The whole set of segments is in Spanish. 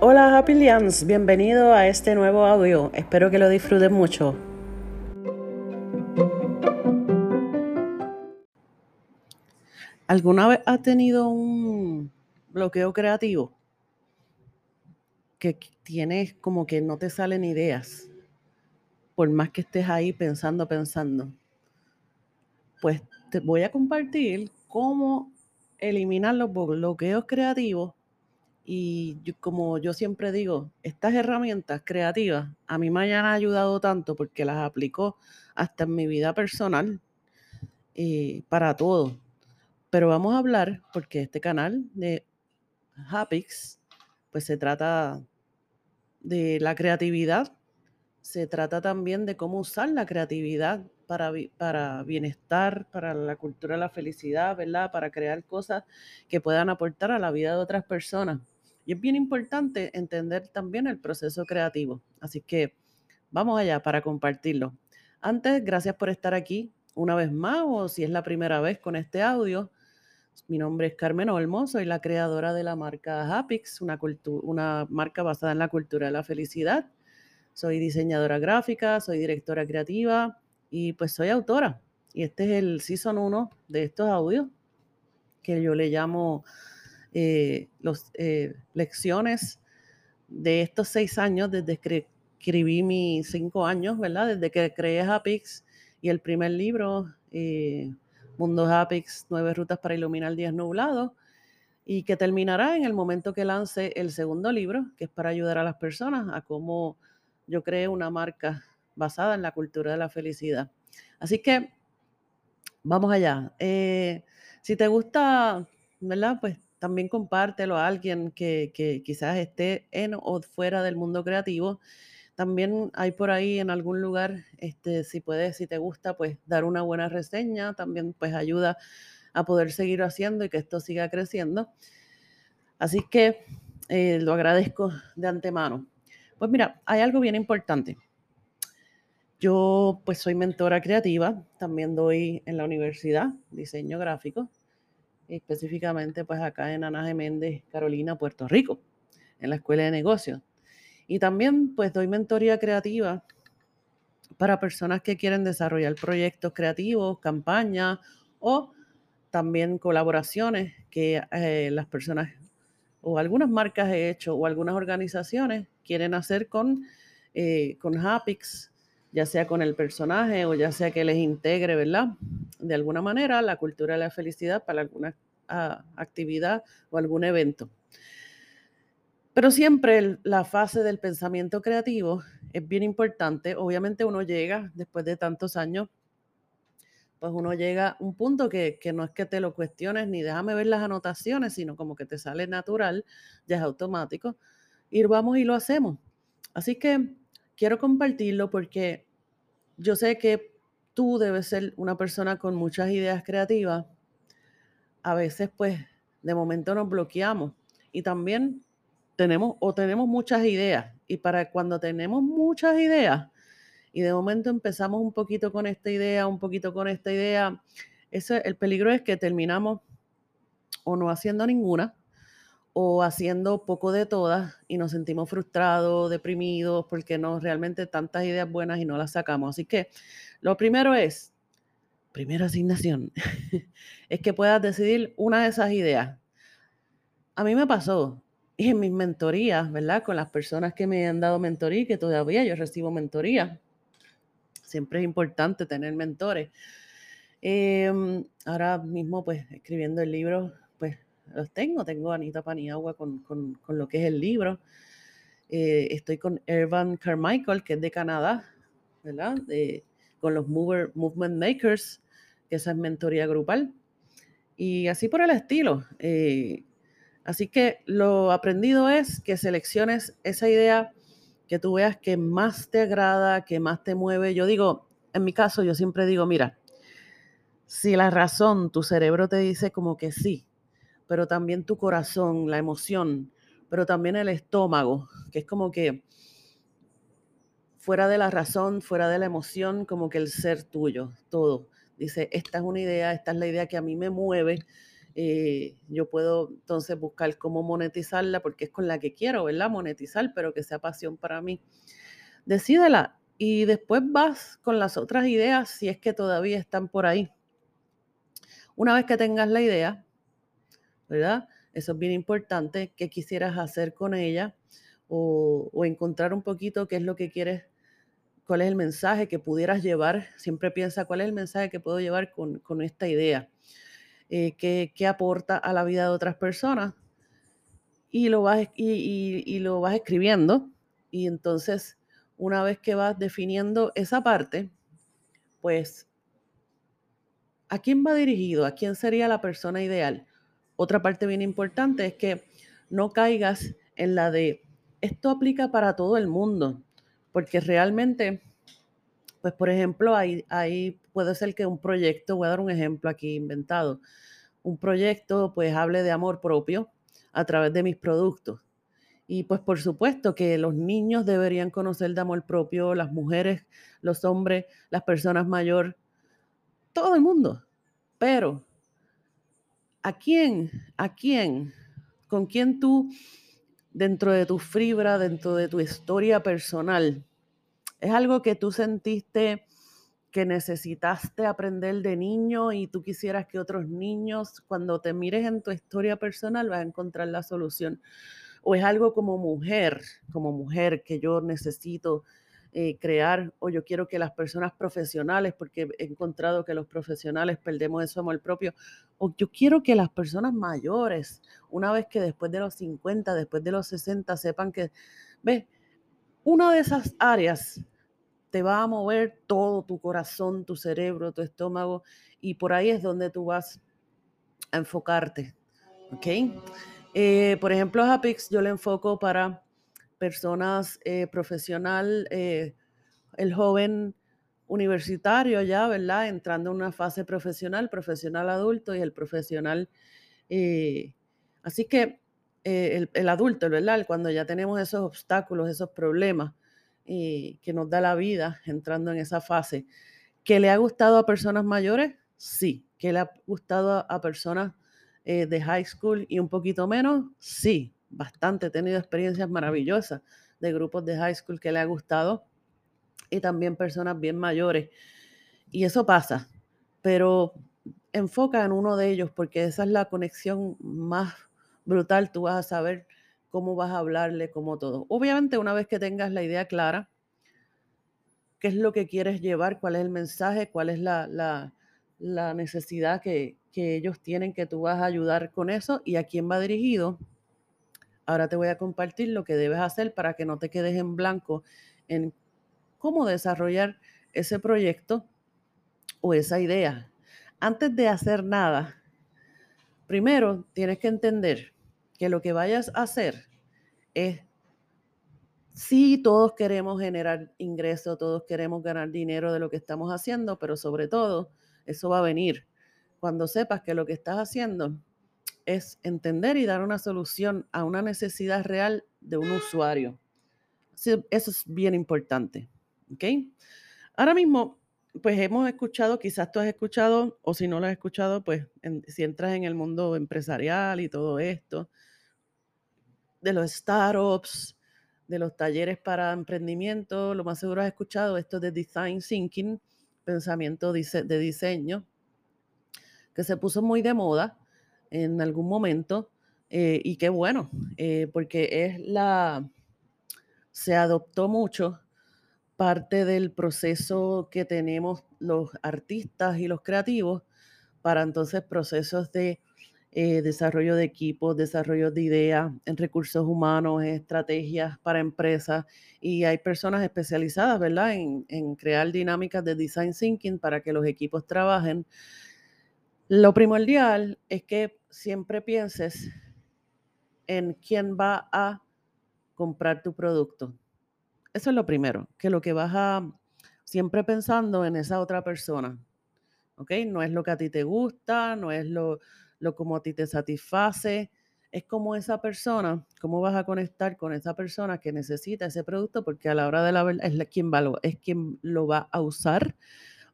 Hola Happy bienvenido a este nuevo audio. Espero que lo disfruten mucho. ¿Alguna vez has tenido un bloqueo creativo? Que tienes como que no te salen ideas, por más que estés ahí pensando, pensando. Pues te voy a compartir cómo eliminar los bloqueos creativos y como yo siempre digo, estas herramientas creativas a mí me han ayudado tanto porque las aplico hasta en mi vida personal y para todo. Pero vamos a hablar porque este canal de Hapix, pues se trata de la creatividad, se trata también de cómo usar la creatividad para, para bienestar, para la cultura de la felicidad, ¿verdad? Para crear cosas que puedan aportar a la vida de otras personas. Y es bien importante entender también el proceso creativo. Así que vamos allá para compartirlo. Antes, gracias por estar aquí una vez más o si es la primera vez con este audio. Mi nombre es Carmen Olmo, soy la creadora de la marca Hapix, una, una marca basada en la cultura de la felicidad. Soy diseñadora gráfica, soy directora creativa y pues soy autora. Y este es el season 1 de estos audios que yo le llamo eh, eh, lecciones de estos seis años, desde que escribí mis cinco años, ¿verdad? Desde que creé Hapix y el primer libro, eh, Mundo Hapix, Nueve Rutas para Iluminar Días Nublados, y que terminará en el momento que lance el segundo libro, que es para ayudar a las personas a cómo yo creé una marca basada en la cultura de la felicidad. Así que vamos allá. si te gusta, ¿verdad? Pues también compártelo a alguien que, quizás esté en o fuera del mundo creativo. También hay por ahí en algún lugar, este, si puedes, si te gusta, pues dar una buena reseña, también pues ayuda a poder seguir haciendo y que esto siga creciendo. Así que eh, lo agradezco de antemano. Pues mira, hay algo bien importante. Yo pues soy mentora creativa, también doy en la universidad diseño gráfico específicamente pues acá en Ana Méndez, Carolina, Puerto Rico, en la Escuela de Negocios. Y también pues doy mentoría creativa para personas que quieren desarrollar proyectos creativos, campañas o también colaboraciones que eh, las personas o algunas marcas he hecho o algunas organizaciones quieren hacer con, eh, con Hapix, ya sea con el personaje o ya sea que les integre, ¿verdad? De alguna manera la cultura de la felicidad para alguna ah, actividad o algún evento. Pero siempre la fase del pensamiento creativo es bien importante. Obviamente uno llega, después de tantos años, pues uno llega a un punto que, que, no es que te lo cuestiones ni déjame ver las anotaciones, sino como que te sale natural, ya es automático. Ir vamos y lo hacemos. Así que quiero compartirlo porque yo sé que tú debes ser una persona con muchas ideas creativas. A veces, pues, de momento nos bloqueamos y también tenemos o tenemos muchas ideas. Y para cuando tenemos muchas ideas y de momento empezamos un poquito con esta idea, un poquito con esta idea, ese, el peligro es que terminamos o no haciendo ninguna o haciendo poco de todas y nos sentimos frustrados, deprimidos, porque no realmente tantas ideas buenas y no las sacamos. Así que lo primero es, primera asignación, es que puedas decidir una de esas ideas. A mí me pasó, y en mis mentorías, ¿verdad? Con las personas que me han dado mentoría, que todavía yo recibo mentoría. Siempre es importante tener mentores. Em, ahora mismo, pues, escribiendo el libro, pues, los tengo. Tengo a Anita Paniagua con, con, con lo que es el libro. Eh, estoy con Ervan Carmichael, que es de Canadá, ¿verdad? con los Mover, Movement Makers, que esa es mentoría grupal. Y así por el estilo. Eh, así que lo aprendido es que selecciones esa idea que tú veas que más te agrada, que más te mueve. Yo digo, en mi caso, yo siempre digo, mira, si la razón, tu cerebro te dice como que sí, pero también tu corazón, la emoción, pero también el estómago, que es como que fuera de la razón, fuera de la emoción, como que el ser tuyo, todo. dice, esta es una idea, esta es la idea que a mí me mueve, eh, yo puedo entonces buscar cómo monetizarla porque es con la que quiero, ¿verdad? Monetizar, pero que sea pasión para mí. Decídela y después vas con las otras ideas si es que todavía están por ahí. Una vez que tengas la idea, ¿verdad? Eso es bien importante, qué quisieras hacer con ella o, encontrar un poquito qué es lo que quieres, cuál es el mensaje que pudieras llevar. Siempre piensa cuál es el mensaje que puedo llevar con, esta idea, eh, qué, aporta a la vida de otras personas. Y lo, vas, y lo vas escribiendo y entonces una vez que vas definiendo esa parte, pues, ¿a quién va dirigido? ¿A quién sería la persona ideal? Otra parte bien importante es que no caigas en la de esto aplica para todo el mundo, porque realmente, pues por ejemplo, ahí, puede ser que un proyecto, voy a dar un ejemplo aquí inventado, un proyecto pues hable de amor propio a través de mis productos. Y pues por supuesto que los niños deberían conocer de amor propio, las mujeres, los hombres, las personas mayores, todo el mundo. Pero ¿a quién, a quién, con quién tú, dentro de tu fibra, dentro de tu historia personal, es algo que tú sentiste que necesitaste aprender de niño y tú quisieras que otros niños, cuando te mires en tu historia personal, vas a encontrar la solución. O es algo como mujer, como mujer que yo necesito eh, crear o yo quiero que las personas profesionales, porque he encontrado que los profesionales perdemos eso amor propio, o yo quiero que las personas mayores, una vez que después de los 50, después de los 60, sepan que, ve, una de esas áreas te va a mover todo tu corazón, tu cerebro, tu estómago, y por ahí es donde tú vas a enfocarte. ¿Ok? Eh, por ejemplo, a Apix yo le enfoco para personas eh, profesional, eh, el joven universitario ya, ¿verdad? Entrando en una fase profesional, profesional adulto y el profesional. Eh, así que el, adulto, ¿verdad? Cuando ya tenemos esos obstáculos, esos problemas que nos da la vida entrando en esa fase. ¿Que le ha gustado a personas mayores? Sí. ¿Que le ha gustado a personas de high school y un poquito menos? Sí bastante, he tenido experiencias maravillosas de grupos de high school que le ha gustado y también personas bien mayores. Y eso pasa, pero enfoca en uno de ellos porque esa es la conexión más brutal. Tú vas a saber cómo vas a hablarle, cómo todo. Obviamente una vez que tengas la idea clara, qué es lo que quieres llevar, cuál es el mensaje, cuál es la, la necesidad que, que ellos tienen que tú vas a ayudar con eso y a quién va dirigido, Ahora te voy a compartir lo que debes hacer para que no te quedes en blanco en cómo desarrollar ese proyecto o esa idea. Antes de hacer nada, primero tienes que entender que lo que vayas a hacer es, sí, todos queremos generar ingresos, todos queremos ganar dinero de lo que estamos haciendo, pero sobre todo, eso va a venir cuando sepas que lo que estás haciendo es entender y dar una solución a una necesidad real de un usuario. Eso es bien importante. ¿Ok? Ahora mismo, pues hemos escuchado, quizás tú has escuchado, o si no lo has escuchado, pues si entras en el mundo empresarial y todo esto, de los startups, de los talleres para emprendimiento, lo más seguro has escuchado esto de design thinking, pensamiento de diseño, que se puso muy de moda en algún momento eh, y qué bueno, eh, porque es la, se adoptó mucho parte del proceso que tenemos los artistas y los creativos para entonces procesos de eh, desarrollo de equipos, desarrollo de ideas en recursos humanos, estrategias para empresas y hay personas especializadas, ¿verdad?, en, en crear dinámicas de design thinking para que los equipos trabajen lo primordial es que siempre pienses en quién va a comprar tu producto. Eso es lo primero, que lo que vas a siempre pensando en esa otra persona. ¿Ok? No es lo que a ti te gusta, no es lo, lo como a ti te satisface, es como esa persona, cómo vas a conectar con esa persona que necesita ese producto, porque a la hora de la verdad es quien, va, es quien lo va a usar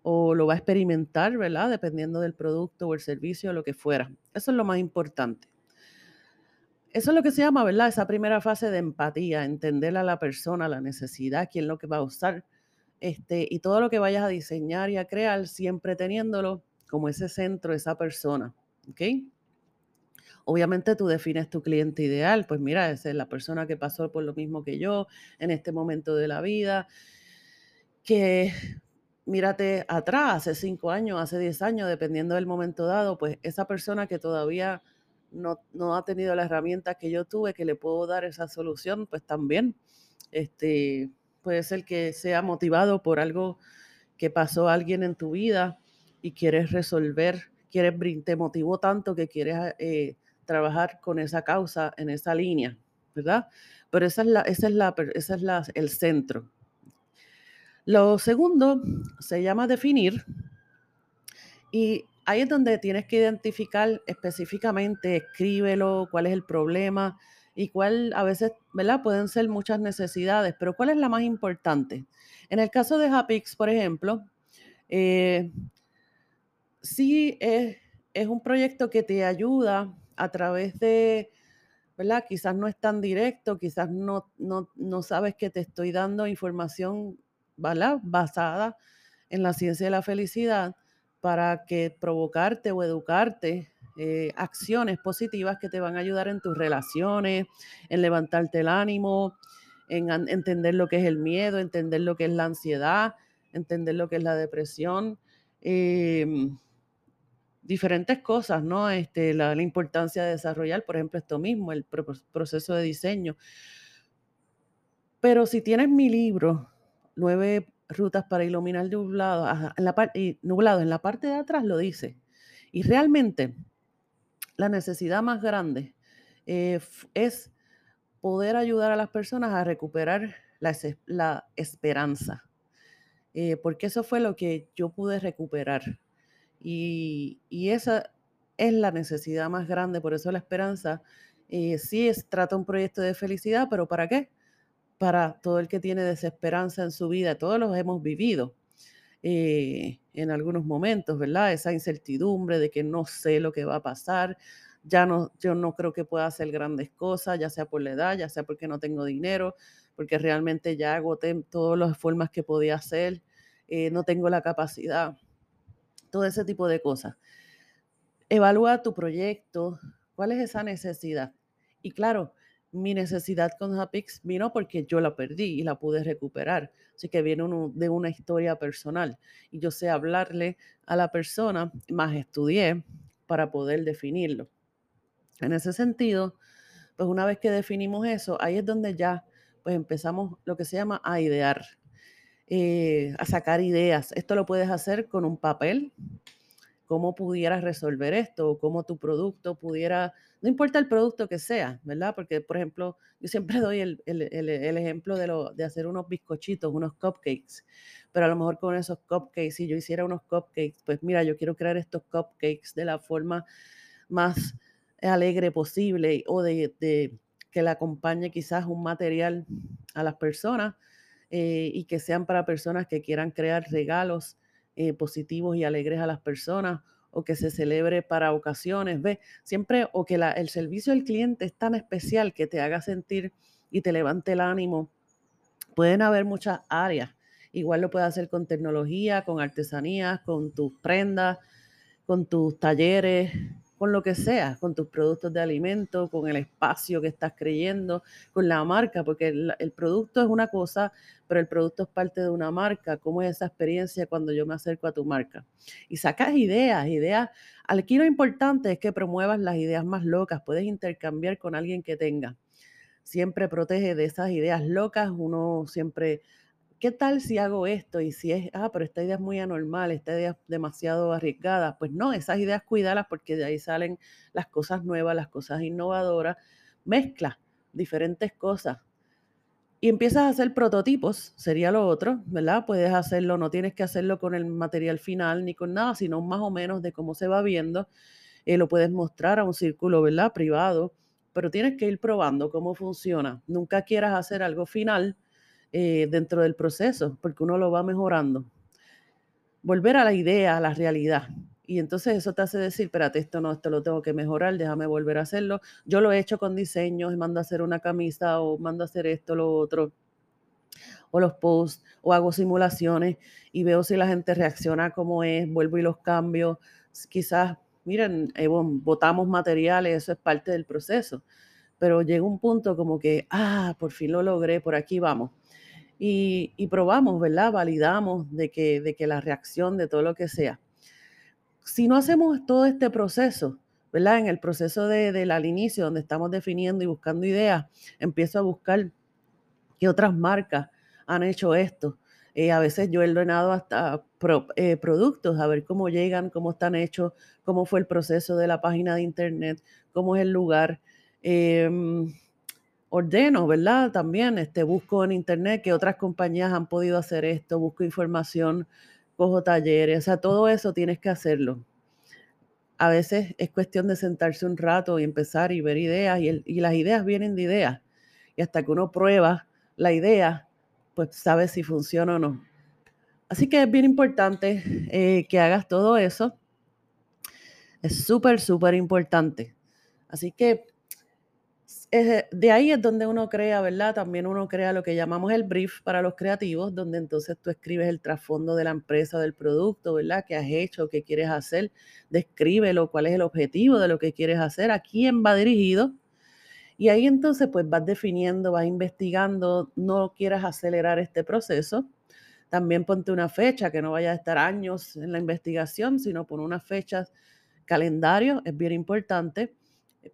o lo va a experimentar, ¿verdad? Dependiendo del producto o el servicio o lo que fuera. Eso es lo más importante. Eso es lo que se llama, ¿verdad? Esa primera fase de empatía, entender a la persona, la necesidad, quién es lo que va a usar, este, y todo lo que vayas a diseñar y a crear, siempre teniéndolo como ese centro, esa persona, ¿ok? Obviamente tú defines tu cliente ideal, pues mira, esa es la persona que pasó por lo mismo que yo en este momento de la vida, que mírate atrás, hace cinco años, hace diez años, dependiendo del momento dado, pues esa persona que todavía no, no ha tenido la herramienta que yo tuve, que le puedo dar esa solución, pues también este, puede ser que sea motivado por algo que pasó a alguien en tu vida y quieres resolver, quieres, te motivó tanto que quieres eh, trabajar con esa causa en esa línea, ¿verdad? Pero esa es, la, esa es, la, esa es la, el centro. Lo segundo se llama definir y ahí es donde tienes que identificar específicamente, escríbelo, cuál es el problema y cuál a veces, ¿verdad? Pueden ser muchas necesidades, pero cuál es la más importante. En el caso de Hapix, por ejemplo, eh, sí es, es un proyecto que te ayuda a través de, ¿verdad? Quizás no es tan directo, quizás no, no, no sabes que te estoy dando información, ¿verdad? Basada en la ciencia de la felicidad para que provocarte o educarte eh, acciones positivas que te van a ayudar en tus relaciones, en levantarte el ánimo, en entender lo que es el miedo, entender lo que es la ansiedad, entender lo que es la depresión. Em, diferentes cosas, ¿no? Este, la, importancia de desarrollar, por ejemplo, esto mismo, el proceso de diseño. Pero si tienes mi libro, Nueve rutas para iluminar nublado, en la, nublado, en la parte de atrás lo dice. Y realmente la necesidad más grande eh, es poder ayudar a las personas a recuperar la, esperanza. Eh, porque eso fue lo que yo pude recuperar y, esa es la necesidad más grande, por eso la esperanza eh, sí es, trata un proyecto de felicidad, pero ¿para qué? Para todo el que tiene desesperanza en su vida, todos los hemos vivido eh, en algunos momentos, ¿verdad? Esa incertidumbre de que no sé lo que va a pasar, ya no, yo no creo que pueda hacer grandes cosas, ya sea por la edad, ya sea porque no tengo dinero, porque realmente ya agoté todas las formas que podía hacer, eh, no tengo la capacidad todo ese tipo de cosas. Evalúa tu proyecto, cuál es esa necesidad. Y claro, mi necesidad con Hapix vino porque yo la perdí y la pude recuperar. Así que viene de una historia personal. Y yo sé hablarle a la persona, más estudié para poder definirlo. En ese sentido, pues una vez que definimos eso, ahí es donde ya pues empezamos lo que se llama a idear. Eh, a sacar ideas. Esto lo puedes hacer con un papel, cómo pudieras resolver esto, cómo tu producto pudiera, no importa el producto que sea, ¿verdad? Porque, por ejemplo, yo siempre doy el, ejemplo de, lo, de hacer unos bizcochitos, unos cupcakes, pero a lo mejor con esos cupcakes, si yo hiciera unos cupcakes, pues mira, yo quiero crear estos cupcakes de la forma más alegre posible o de, de que le acompañe quizás un material a las personas eh, y que sean para personas que quieran crear regalos eh, positivos y alegres a las personas o que se celebre para ocasiones, ve, siempre o que el servicio del cliente es tan especial que te haga sentir y te levante el ánimo. Pueden haber muchas áreas. Igual lo puedes hacer con tecnología, con artesanías, con tus prendas, con tus talleres, con lo que sea, con tus productos de alimento, con el espacio que estás creyendo, con la marca, porque el, producto es una cosa, pero el producto es parte de una marca. ¿Cómo es esa experiencia cuando yo me acerco a tu marca? Y sacas ideas, ideas. Aquí lo importante es que promuevas las ideas más locas, puedes intercambiar con alguien que tenga. Siempre protege de esas ideas locas, uno siempre ¿qué tal si hago esto? Y si es, ah, pero esta idea es muy anormal, esta idea es demasiado arriesgada. Pues no, esas ideas cuídalas porque de ahí salen las cosas nuevas, las cosas innovadoras. Mezcla diferentes cosas. Y empiezas a hacer prototipos, sería lo otro, ¿verdad? Puedes hacerlo, no tienes que hacerlo con el material final ni con nada, sino más o menos de cómo se va viendo. Eh, lo puedes mostrar a un círculo, ¿verdad? Privado, pero tienes que ir probando cómo funciona. Nunca quieras hacer algo final eh, dentro del proceso, porque uno lo va mejorando. volver a la idea, a la realidad. Y entonces eso te hace decir, espérate, esto no, esto lo tengo que mejorar, déjame volver a hacerlo. Yo lo he hecho con diseños, mando a hacer una camisa o mando a hacer esto, lo otro, o los posts, o hago simulaciones y veo si la gente reacciona como es, vuelvo y los cambio. Quizás, miren, eh, botamos materiales, eso es parte del proceso. Pero llega un punto como que, ah, por fin lo logré, por aquí vamos. Y, y probamos, ¿verdad? Validamos de que, de que la reacción de todo lo que sea si no hacemos todo este proceso, ¿verdad? En el proceso de, del inicio, donde estamos definiendo y buscando ideas, empiezo a buscar qué otras marcas han hecho esto. Eh, a veces yo he ordenado hasta eh, productos, a ver cómo llegan, cómo están hechos, cómo fue el proceso de la página de internet, cómo es el lugar. Em, ordeno, ¿verdad? También este, busco en internet que otras compañías han podido hacer esto, busco información cojo talleres, o sea, todo eso tienes que hacerlo. A veces es cuestión de sentarse un rato y empezar y ver ideas, y, las ideas vienen de ideas. Y hasta que uno prueba la idea, pues sabe si funciona o no. Así que es bien importante eh, que hagas todo eso. Es súper, súper importante. Así que de ahí es donde uno crea, ¿verdad? También uno crea lo que llamamos el brief para los creativos, donde entonces tú escribes el trasfondo de la empresa, del producto, ¿verdad? ¿Qué has hecho? ¿Qué quieres hacer? Descríbelo, cuál es el objetivo de lo que quieres hacer, a quién va dirigido. Y ahí entonces pues vas definiendo, vas investigando, no quieras acelerar este proceso. También ponte una fecha, que no vaya a estar años en la investigación, sino pon unas fechas, calendario, es bien importante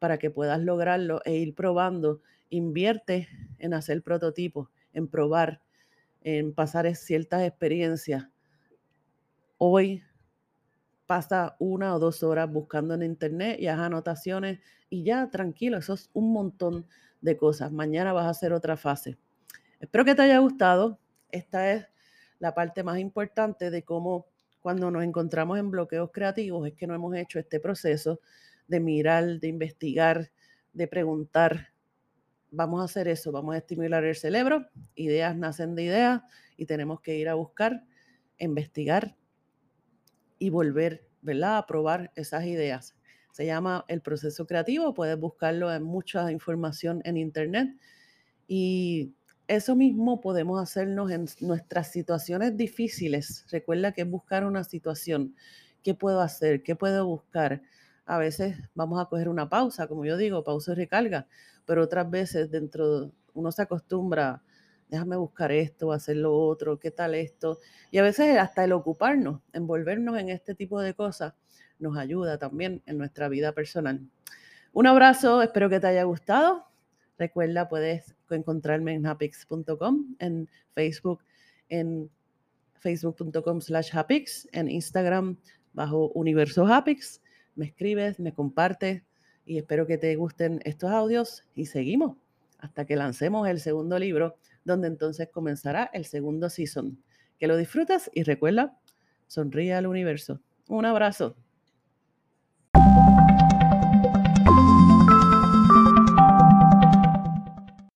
para que puedas lograrlo e ir probando. Invierte en hacer prototipos, en probar, en pasar ciertas experiencias. Hoy pasa una o dos horas buscando en internet y haz anotaciones y ya tranquilo, eso es un montón de cosas. Mañana vas a hacer otra fase. Espero que te haya gustado. Esta es la parte más importante de cómo cuando nos encontramos en bloqueos creativos es que no hemos hecho este proceso de mirar, de investigar, de preguntar. Vamos a hacer eso, vamos a estimular el cerebro, ideas nacen de ideas y tenemos que ir a buscar, investigar y volver, ¿verdad? A probar esas ideas. Se llama el proceso creativo, puedes buscarlo en mucha información en internet y eso mismo podemos hacernos en nuestras situaciones difíciles. Recuerda que buscar una situación. ¿Qué puedo hacer? ¿Qué puedo buscar? A veces vamos a coger una pausa, como yo digo, pausa y recarga, pero otras veces dentro uno se acostumbra, déjame buscar esto, hacer lo otro, qué tal esto, y a veces hasta el ocuparnos, envolvernos en este tipo de cosas, nos ayuda también en nuestra vida personal. Un abrazo, espero que te haya gustado. Recuerda, puedes encontrarme en hapix.com, en Facebook, en facebook.com slash hapix, en Instagram bajo Universo Hapix me escribes, me compartes y espero que te gusten estos audios y seguimos hasta que lancemos el segundo libro, donde entonces comenzará el segundo season. Que lo disfrutas y recuerda, sonríe al universo. Un abrazo.